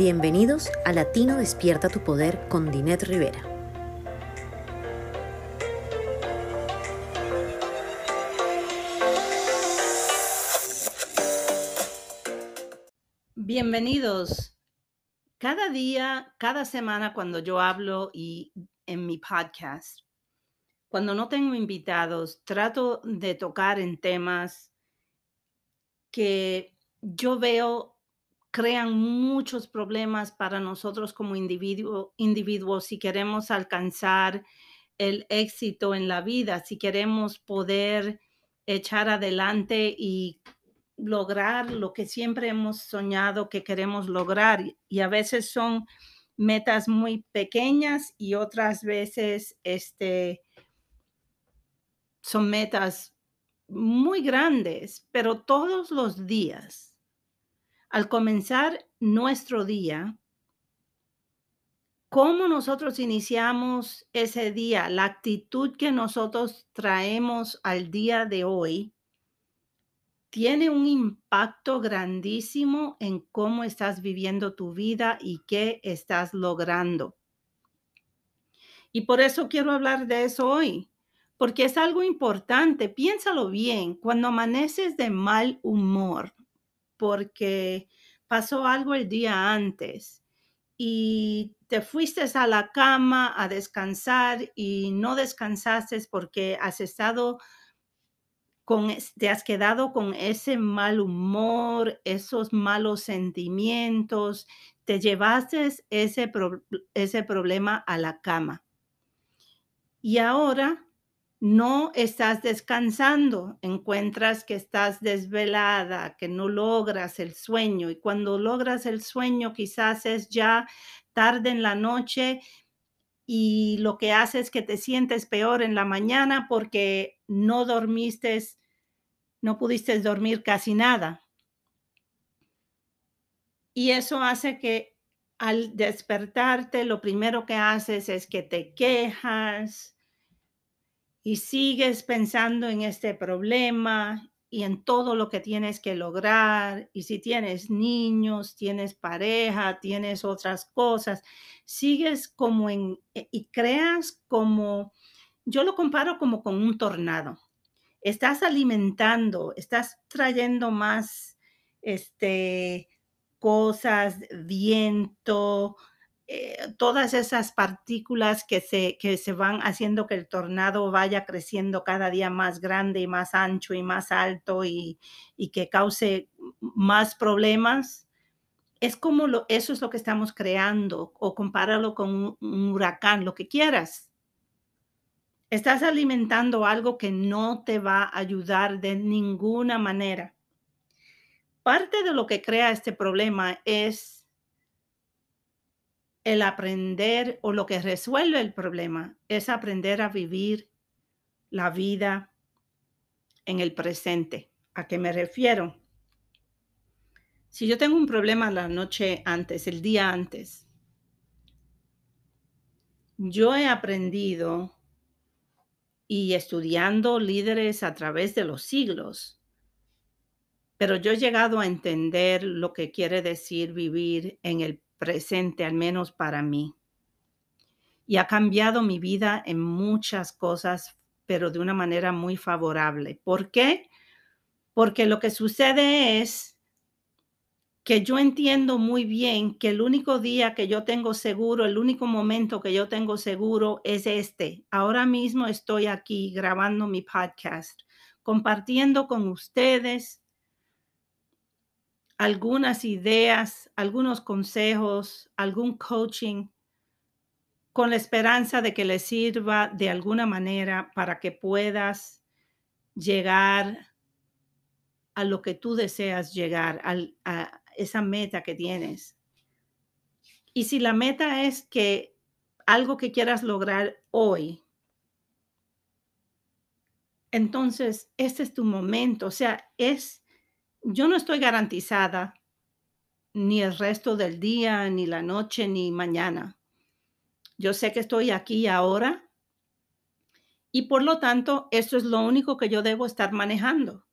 Bienvenidos a Latino Despierta tu Poder con Dinet Rivera. Bienvenidos. Cada día, cada semana cuando yo hablo y en mi podcast, cuando no tengo invitados, trato de tocar en temas que yo veo crean muchos problemas para nosotros como individuo, individuos si queremos alcanzar el éxito en la vida, si queremos poder echar adelante y lograr lo que siempre hemos soñado que queremos lograr. Y a veces son metas muy pequeñas y otras veces este, son metas muy grandes, pero todos los días al comenzar nuestro día, cómo nosotros iniciamos ese día, la actitud que nosotros traemos al día de hoy, tiene un impacto grandísimo en cómo estás viviendo tu vida y qué estás logrando. Y por eso quiero hablar de eso hoy, porque es algo importante. Piénsalo bien, cuando amaneces de mal humor, porque pasó algo el día antes y te fuiste a la cama a descansar y no descansaste porque has estado con, te has quedado con ese mal humor, esos malos sentimientos, te llevaste ese, ese problema a la cama. Y ahora no estás descansando, encuentras que estás desvelada, que no logras el sueño y cuando logras el sueño quizás es ya tarde en la noche y lo que hace es que te sientes peor en la mañana porque no dormiste, no pudiste dormir casi nada. Y eso hace que al despertarte lo primero que haces es que te quejas, y sigues pensando en este problema y en todo lo que tienes que lograr, y si tienes niños, tienes pareja, tienes otras cosas, sigues como en, eh, y creas como, yo lo comparo como con un tornado. Estás alimentando, estás trayendo más, este, cosas, viento, eh, todas esas partículas que se, que se van haciendo que el tornado vaya creciendo cada día más grande y más ancho y más alto y, que cause más problemas. Es como lo, eso es lo que estamos creando o compáralo con un huracán, lo que quieras. Estás alimentando algo que no te va a ayudar de ninguna manera. Parte de lo que crea este problema es el aprender o lo que resuelve el problema es aprender a vivir la vida en el presente. ¿A qué me refiero? Si yo tengo un problema la noche antes, el día antes, yo he aprendido y estudiando líderes a través de los siglos, pero yo he llegado a entender lo que quiere decir vivir en el presente, al menos para mí. Y ha cambiado mi vida en muchas cosas, pero de una manera muy favorable. ¿Por qué? Porque lo que sucede es que yo entiendo muy bien que el único día que yo tengo seguro, el único momento que yo tengo seguro es este. Ahora mismo estoy aquí grabando mi podcast, compartiendo con ustedes algunas ideas, algunos consejos, algún coaching, con la esperanza de que le sirva de alguna manera para que puedas llegar a lo que tú deseas llegar, a esa meta que tienes. Y si la meta es que algo que quieras lograr hoy, entonces este es tu momento, o sea, es yo no estoy garantizada ni el resto del día, ni la noche, ni mañana. Yo sé que estoy aquí ahora Y por lo tanto, eso es lo único que yo debo estar manejando.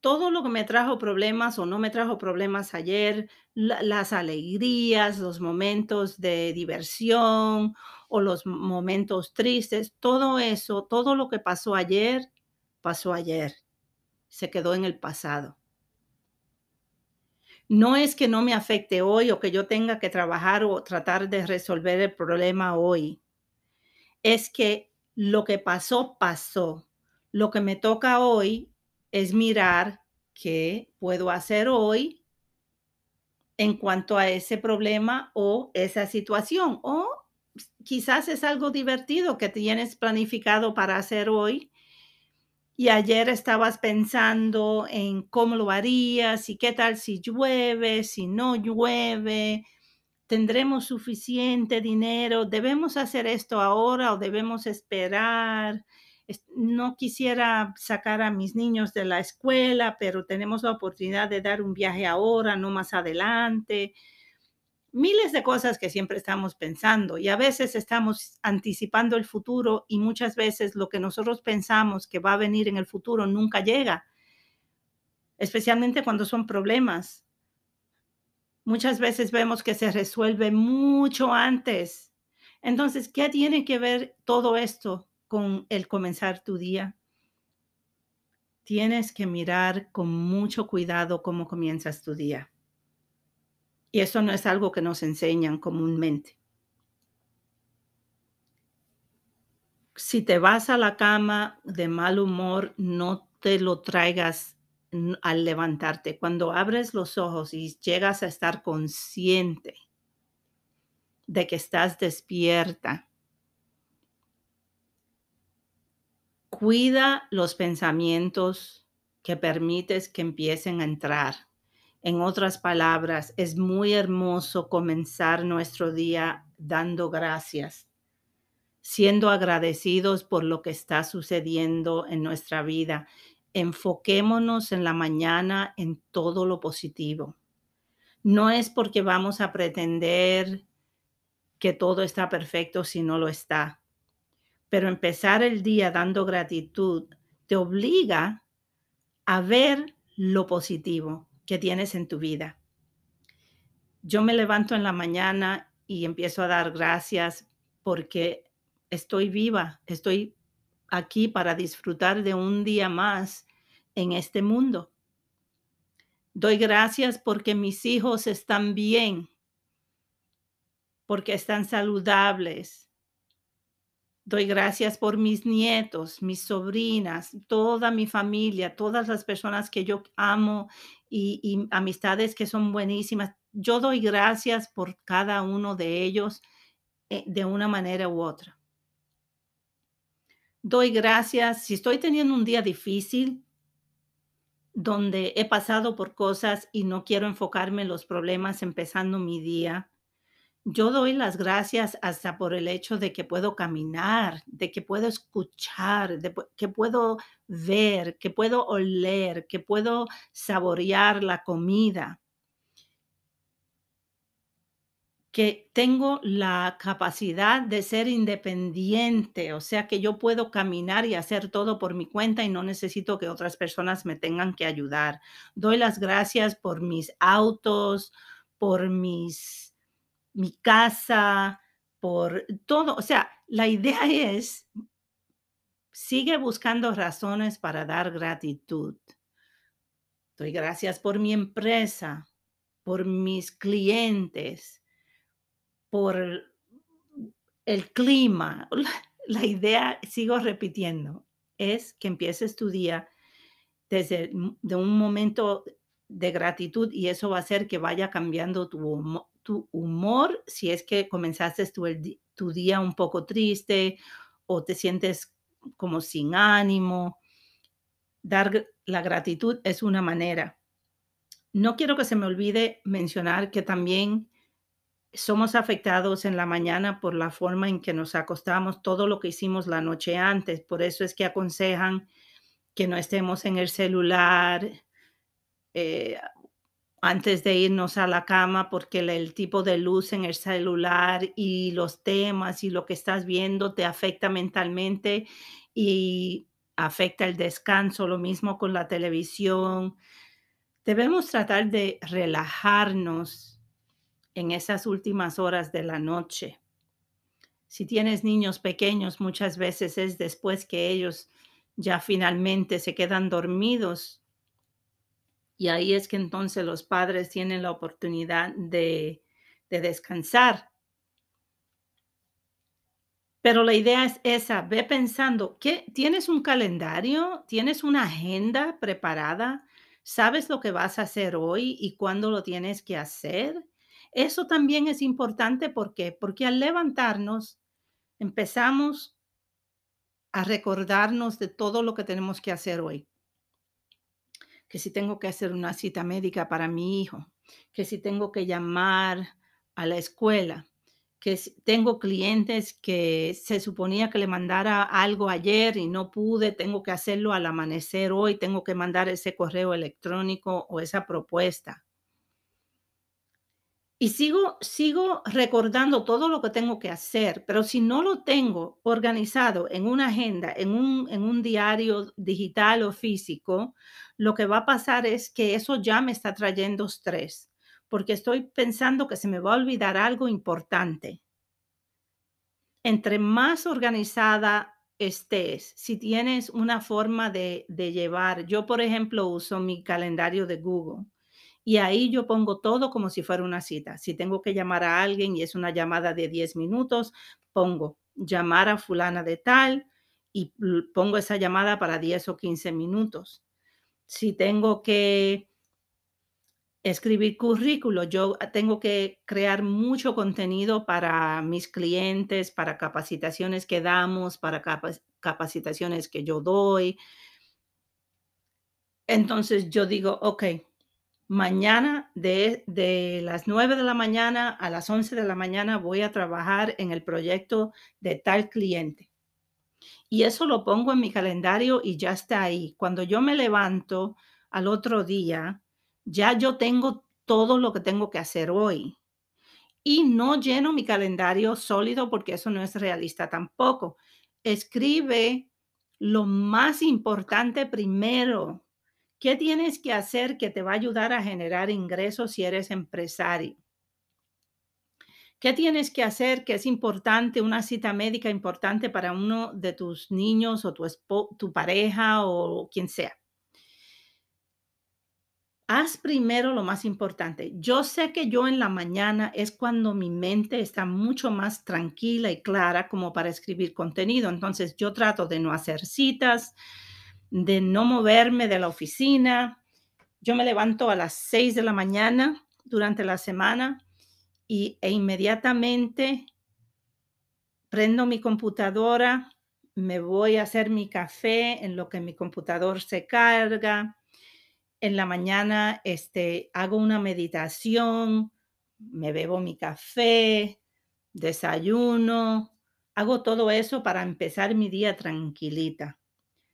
Todo lo que me trajo problemas o no me trajo problemas ayer, la- las alegrías, los momentos de diversión o los momentos tristes, todo eso, todo lo que pasó ayer, pasó ayer, se quedó en el pasado. No es que no me afecte hoy o que yo tenga que trabajar o tratar de resolver el problema hoy. Es que lo que pasó, pasó. Lo que me toca hoy es mirar qué puedo hacer hoy en cuanto a ese problema o esa situación. O quizás es algo divertido que tienes planificado para hacer hoy y ayer estabas pensando en cómo lo harías y qué tal si llueve, si no llueve, tendremos suficiente dinero, debemos hacer esto ahora o debemos esperar. Es- No quisiera sacar a mis niños de la escuela, pero tenemos la oportunidad de dar un viaje ahora, no más adelante. Miles de cosas que siempre estamos pensando y a veces estamos anticipando el futuro y muchas veces lo que nosotros pensamos que va a venir en el futuro nunca llega, especialmente cuando son problemas. Muchas veces vemos que se resuelve mucho antes. Entonces, ¿qué tiene que ver todo esto con el comenzar tu día? Tienes que mirar con mucho cuidado cómo comienzas tu día. Y eso no es algo que nos enseñan comúnmente. Si te vas a la cama de mal humor, no te lo traigas al levantarte. Cuando abres los ojos y llegas a estar consciente de que estás despierta, cuida los pensamientos que permites que empiecen a entrar. En otras palabras, es muy hermoso comenzar nuestro día dando gracias, siendo agradecidos por lo que está sucediendo en nuestra vida. Enfoquémonos en la mañana en todo lo positivo. No es porque vamos a pretender que todo está perfecto si no lo está, pero empezar el día dando gratitud te obliga a ver lo positivo que tienes en tu vida. Yo me levanto en la mañana y empiezo a dar gracias porque estoy viva, estoy aquí para disfrutar de un día más en este mundo. Doy gracias porque mis hijos están bien, porque están saludables. Doy gracias por mis nietos, mis sobrinas, toda mi familia, todas las personas que yo amo y, y amistades que son buenísimas. Yo doy gracias por cada uno de ellos eh, de una manera u otra. Doy gracias si estoy teniendo un día difícil donde he pasado por cosas y no quiero enfocarme en los problemas empezando mi día. Yo doy las gracias hasta por el hecho de que puedo caminar, de que puedo escuchar, de que puedo ver, que puedo oler, que puedo saborear la comida, que tengo la capacidad de ser independiente, o sea que yo puedo caminar y hacer todo por mi cuenta y no necesito que otras personas me tengan que ayudar. Doy las gracias por mis autos, por mis mi casa, por todo. O sea, la idea es, sigue buscando razones para dar gratitud. Doy gracias por mi empresa, por mis clientes, por el clima. La, idea, sigo repitiendo, es que empieces tu día desde de un momento de gratitud y eso va a hacer que vaya cambiando tu, tu humor si es que comenzaste tu, tu día un poco triste o te sientes como sin ánimo. Dar la gratitud es una manera. No quiero que se me olvide mencionar que también somos afectados en la mañana por la forma en que nos acostamos, todo lo que hicimos la noche antes. Por eso es que aconsejan que no estemos en el celular, eh, antes de irnos a la cama porque el, tipo de luz en el celular y los temas y lo que estás viendo te afecta mentalmente y afecta el descanso, lo mismo con la televisión. Debemos tratar de relajarnos en esas últimas horas de la noche. Si tienes niños pequeños, muchas veces es después que ellos ya finalmente se quedan dormidos y ahí es que entonces los padres tienen la oportunidad de, de descansar. Pero la idea es esa, ve pensando, ¿qué, ¿tienes un calendario? ¿Tienes una agenda preparada? ¿Sabes lo que vas a hacer hoy y cuándo lo tienes que hacer? Eso también es importante porque porque al levantarnos empezamos a recordarnos de todo lo que tenemos que hacer hoy que si tengo que hacer una cita médica para mi hijo, que si tengo que llamar a la escuela, que tengo clientes que se suponía que le mandara algo ayer y no pude, tengo que hacerlo al amanecer hoy, tengo que mandar ese correo electrónico o esa propuesta. Y sigo, sigo recordando todo lo que tengo que hacer, pero si no lo tengo organizado en una agenda, en un, en un diario digital o físico, lo que va a pasar es que eso ya me está trayendo estrés, porque estoy pensando que se me va a olvidar algo importante. Entre más organizada estés, si tienes una forma de, de llevar, yo por ejemplo uso mi calendario de Google y ahí yo pongo todo como si fuera una cita. Si tengo que llamar a alguien y es una llamada de 10 minutos, pongo llamar a fulana de tal y pongo esa llamada para 10 o 15 minutos. Si tengo que escribir currículo, yo tengo que crear mucho contenido para mis clientes, para capacitaciones que damos, para capacitaciones que yo doy. Entonces yo digo, ok, mañana de, de, las 9 de la mañana a las 11 de la mañana voy a trabajar en el proyecto de tal cliente. Y eso lo pongo en mi calendario y ya está ahí. Cuando yo me levanto al otro día, ya yo tengo todo lo que tengo que hacer hoy. Y no lleno mi calendario sólido porque eso no es realista tampoco. Escribe lo más importante primero ¿Qué tienes que hacer que te va a ayudar a generar ingresos si eres empresario? ¿Qué tienes que hacer que es importante, una cita médica importante para uno de tus niños o tu, tu pareja o quien sea? Haz primero lo más importante. Yo sé que yo en la mañana es cuando mi mente está mucho más tranquila y clara como para escribir contenido. Entonces yo trato de no hacer citas, de no moverme de la oficina. Yo me levanto a las 6 de la mañana durante la semana y, e inmediatamente prendo mi computadora, me voy a hacer mi café en lo que mi computador se carga. En la mañana este, hago una meditación, me bebo mi café, desayuno, hago todo eso para empezar mi día tranquilita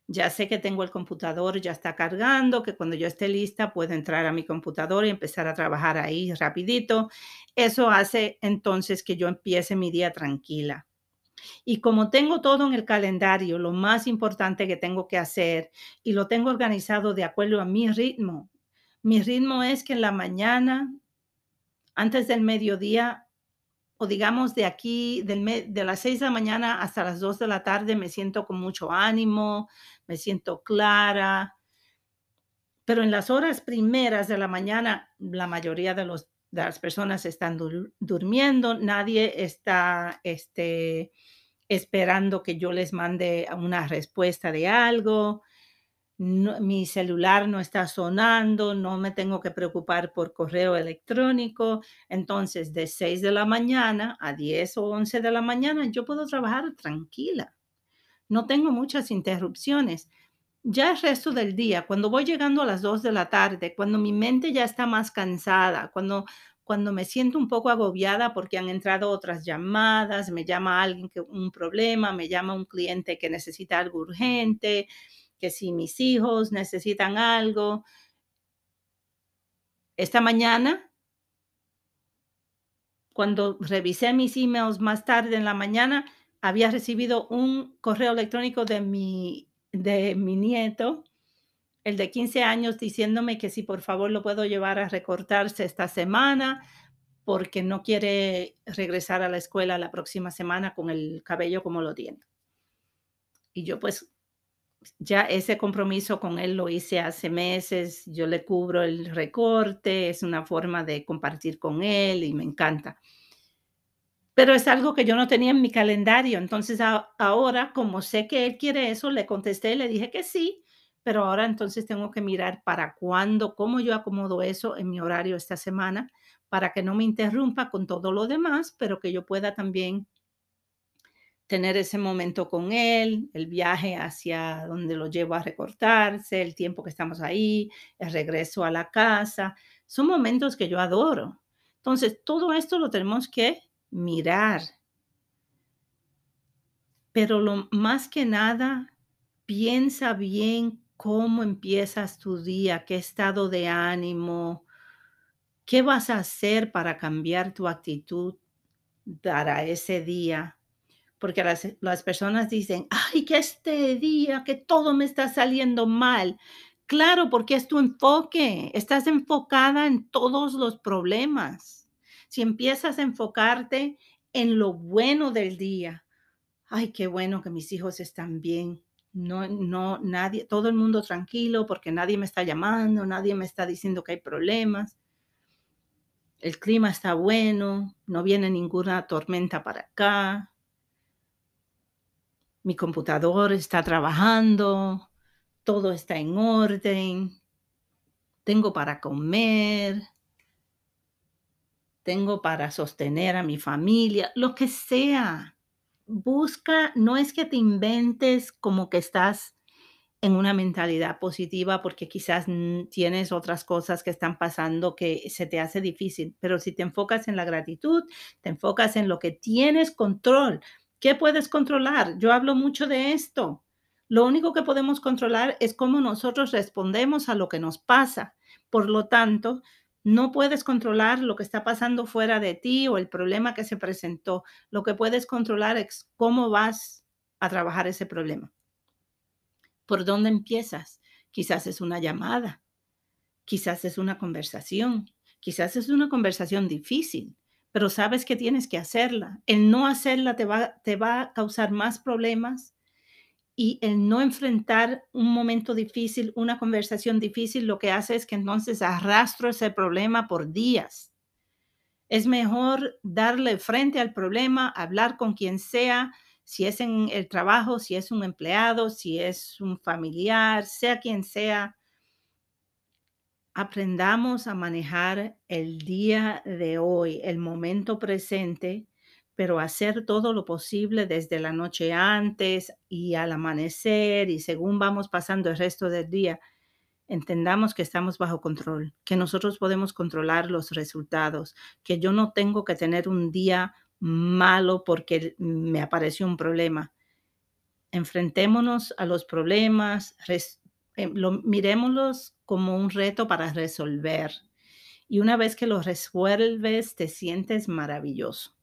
ya sé que tengo el computador, ya está cargando, que cuando yo esté lista puedo entrar a mi computador y empezar a trabajar ahí rapidito. Eso hace entonces que yo empiece mi día tranquila. Y como tengo todo en el calendario, lo más importante que tengo que hacer y lo tengo organizado de acuerdo a mi ritmo. Mi ritmo es que en la mañana, antes del mediodía, o digamos de aquí, de las 6 de la mañana hasta las 2 de la tarde, me siento con mucho ánimo, me siento clara. Pero en las horas primeras de la mañana, la mayoría de, los, de las personas están durmiendo, nadie está este, esperando que yo les mande una respuesta de algo mi celular no está sonando, no me tengo que preocupar por correo electrónico. Entonces, de 6 de la mañana a 10 o 11 de la mañana, yo puedo trabajar tranquila. No tengo muchas interrupciones. Ya el resto del día, cuando voy llegando a las 2 de la tarde, cuando mi mente ya está más cansada, cuando, cuando me siento un poco agobiada porque han entrado otras llamadas, me llama alguien que un problema, me llama un cliente que necesita algo urgente, que si mis hijos necesitan algo, esta mañana, cuando revisé mis emails más tarde en la mañana, había recibido un correo electrónico de mi, de mi nieto, el de 15 años, diciéndome que si por favor lo puedo llevar a recortarse esta semana porque no quiere regresar a la escuela la próxima semana con el cabello como lo tiene. Y yo pues ya ese compromiso con él lo hice hace meses, yo le cubro el recorte, es una forma de compartir con él y me encanta. Pero es algo que yo no tenía en mi calendario, entonces ahora como sé que él quiere eso, le contesté, le dije que sí, pero ahora entonces tengo que mirar para cuándo, cómo yo acomodo eso en mi horario esta semana para que no me interrumpa con todo lo demás, pero que yo pueda también tener ese momento con él, el viaje hacia donde lo llevo a recortarse, el tiempo que estamos ahí, el regreso a la casa. Son momentos que yo adoro. Entonces, todo esto lo tenemos que mirar. Pero lo más que nada, piensa bien cómo empiezas tu día, qué estado de ánimo, ¿Qué vas a hacer para cambiar tu actitud para ese día? Porque las, las personas dicen, ay, que este día, que todo me está saliendo mal. Claro, porque es tu enfoque. Estás enfocada en todos los problemas. Si empiezas a enfocarte en lo bueno del día, ay, qué bueno que mis hijos están bien. No, no, nadie, todo el mundo tranquilo porque nadie me está llamando, nadie me está diciendo que hay problemas. El clima está bueno, no viene ninguna tormenta para acá, mi computador está trabajando, todo está en orden, tengo para comer, tengo para sostener a mi familia, lo que sea. Busca, no es que te inventes como que estás en una mentalidad positiva porque quizás tienes otras cosas que están pasando que se te hace difícil, pero si te enfocas en la gratitud, te enfocas en lo que tienes control, ¿qué puedes controlar? Yo hablo mucho de esto. Lo único que podemos controlar es cómo nosotros respondemos a lo que nos pasa. Por lo tanto, no puedes controlar lo que está pasando fuera de ti o el problema que se presentó. Lo que puedes controlar es cómo vas a trabajar ese problema. ¿Por dónde empiezas? Quizás es una llamada, quizás es una conversación, quizás es una conversación difícil, pero sabes que tienes que hacerla. El no hacerla te va, te va a causar más problemas y el no enfrentar un momento difícil, una conversación difícil, lo que hace es que entonces arrastro ese problema por días. Es mejor darle frente al problema, hablar con quien sea, si es en el trabajo, si es un empleado, si es un familiar, sea quien sea, aprendamos a manejar el día de hoy, el momento presente, pero hacer todo lo posible desde la noche antes y al amanecer y según vamos pasando el resto del día, entendamos que estamos bajo control, que nosotros podemos controlar los resultados, que yo no tengo que tener un día malo porque me apareció un problema. Enfrentémonos a los problemas, eh, miremoslos como un reto para resolver. Y una vez que los resuelves, te sientes maravilloso.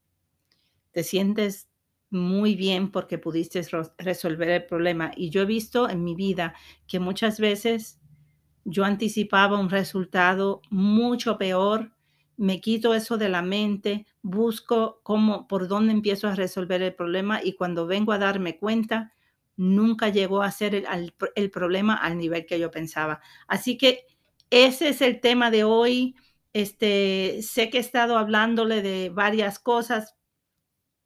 Te sientes muy bien porque pudiste resolver el problema. Y yo he visto en mi vida que muchas veces yo anticipaba un resultado mucho peor me quito eso de la mente, busco cómo, por dónde empiezo a resolver el problema y cuando vengo a darme cuenta, nunca llegó a ser el, problema al nivel que yo pensaba. Así que ese es el tema de hoy. Este, sé que he estado hablándole de varias cosas.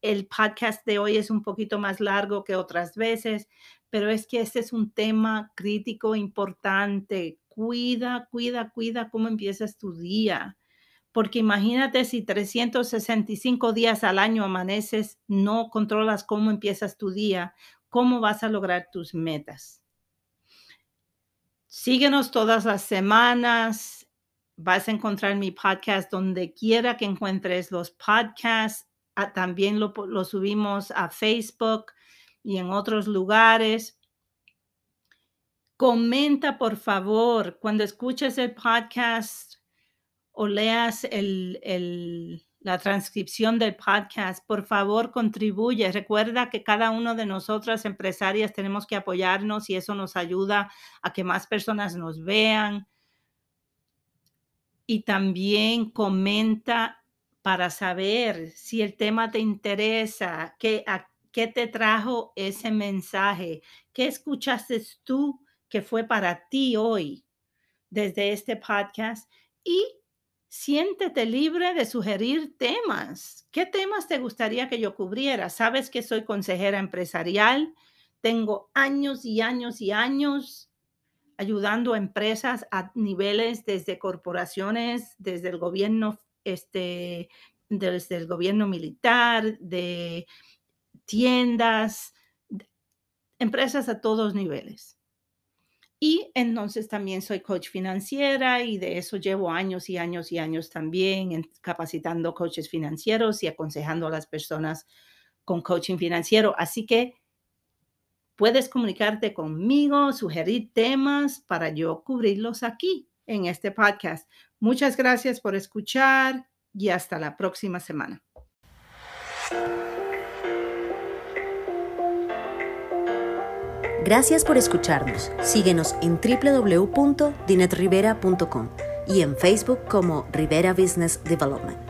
El podcast de hoy es un poquito más largo que otras veces, pero es que este es un tema crítico, importante. Cuida, cuida, cuida cómo empiezas tu día porque imagínate si 365 días al año amaneces, no controlas cómo empiezas tu día, cómo vas a lograr tus metas. Síguenos todas las semanas. Vas a encontrar mi podcast donde quiera que encuentres los podcasts. También lo, subimos a Facebook y en otros lugares. Comenta, por favor, cuando escuches el podcast o leas la transcripción del podcast, por favor contribuye. Recuerda que cada uno de nosotras empresarias tenemos que apoyarnos y eso nos ayuda a que más personas nos vean. Y también comenta para saber si el tema te interesa, qué, te trajo ese mensaje, qué escuchaste tú que fue para ti hoy desde este podcast y siéntete libre de sugerir temas. ¿Qué temas te gustaría que yo cubriera? Sabes que soy consejera empresarial, tengo años y años y años ayudando a empresas a niveles desde corporaciones, desde el gobierno, este, desde el gobierno militar, de tiendas, empresas a todos niveles. Y entonces también soy coach financiera y de eso llevo años y años y años también capacitando coaches financieros y aconsejando a las personas con coaching financiero. Así que puedes comunicarte conmigo, sugerir temas para yo cubrirlos aquí en este podcast. Muchas gracias por escuchar y hasta la próxima semana. Gracias por escucharnos. Síguenos en www.dinetrivera.com y en Facebook como Rivera Business Development.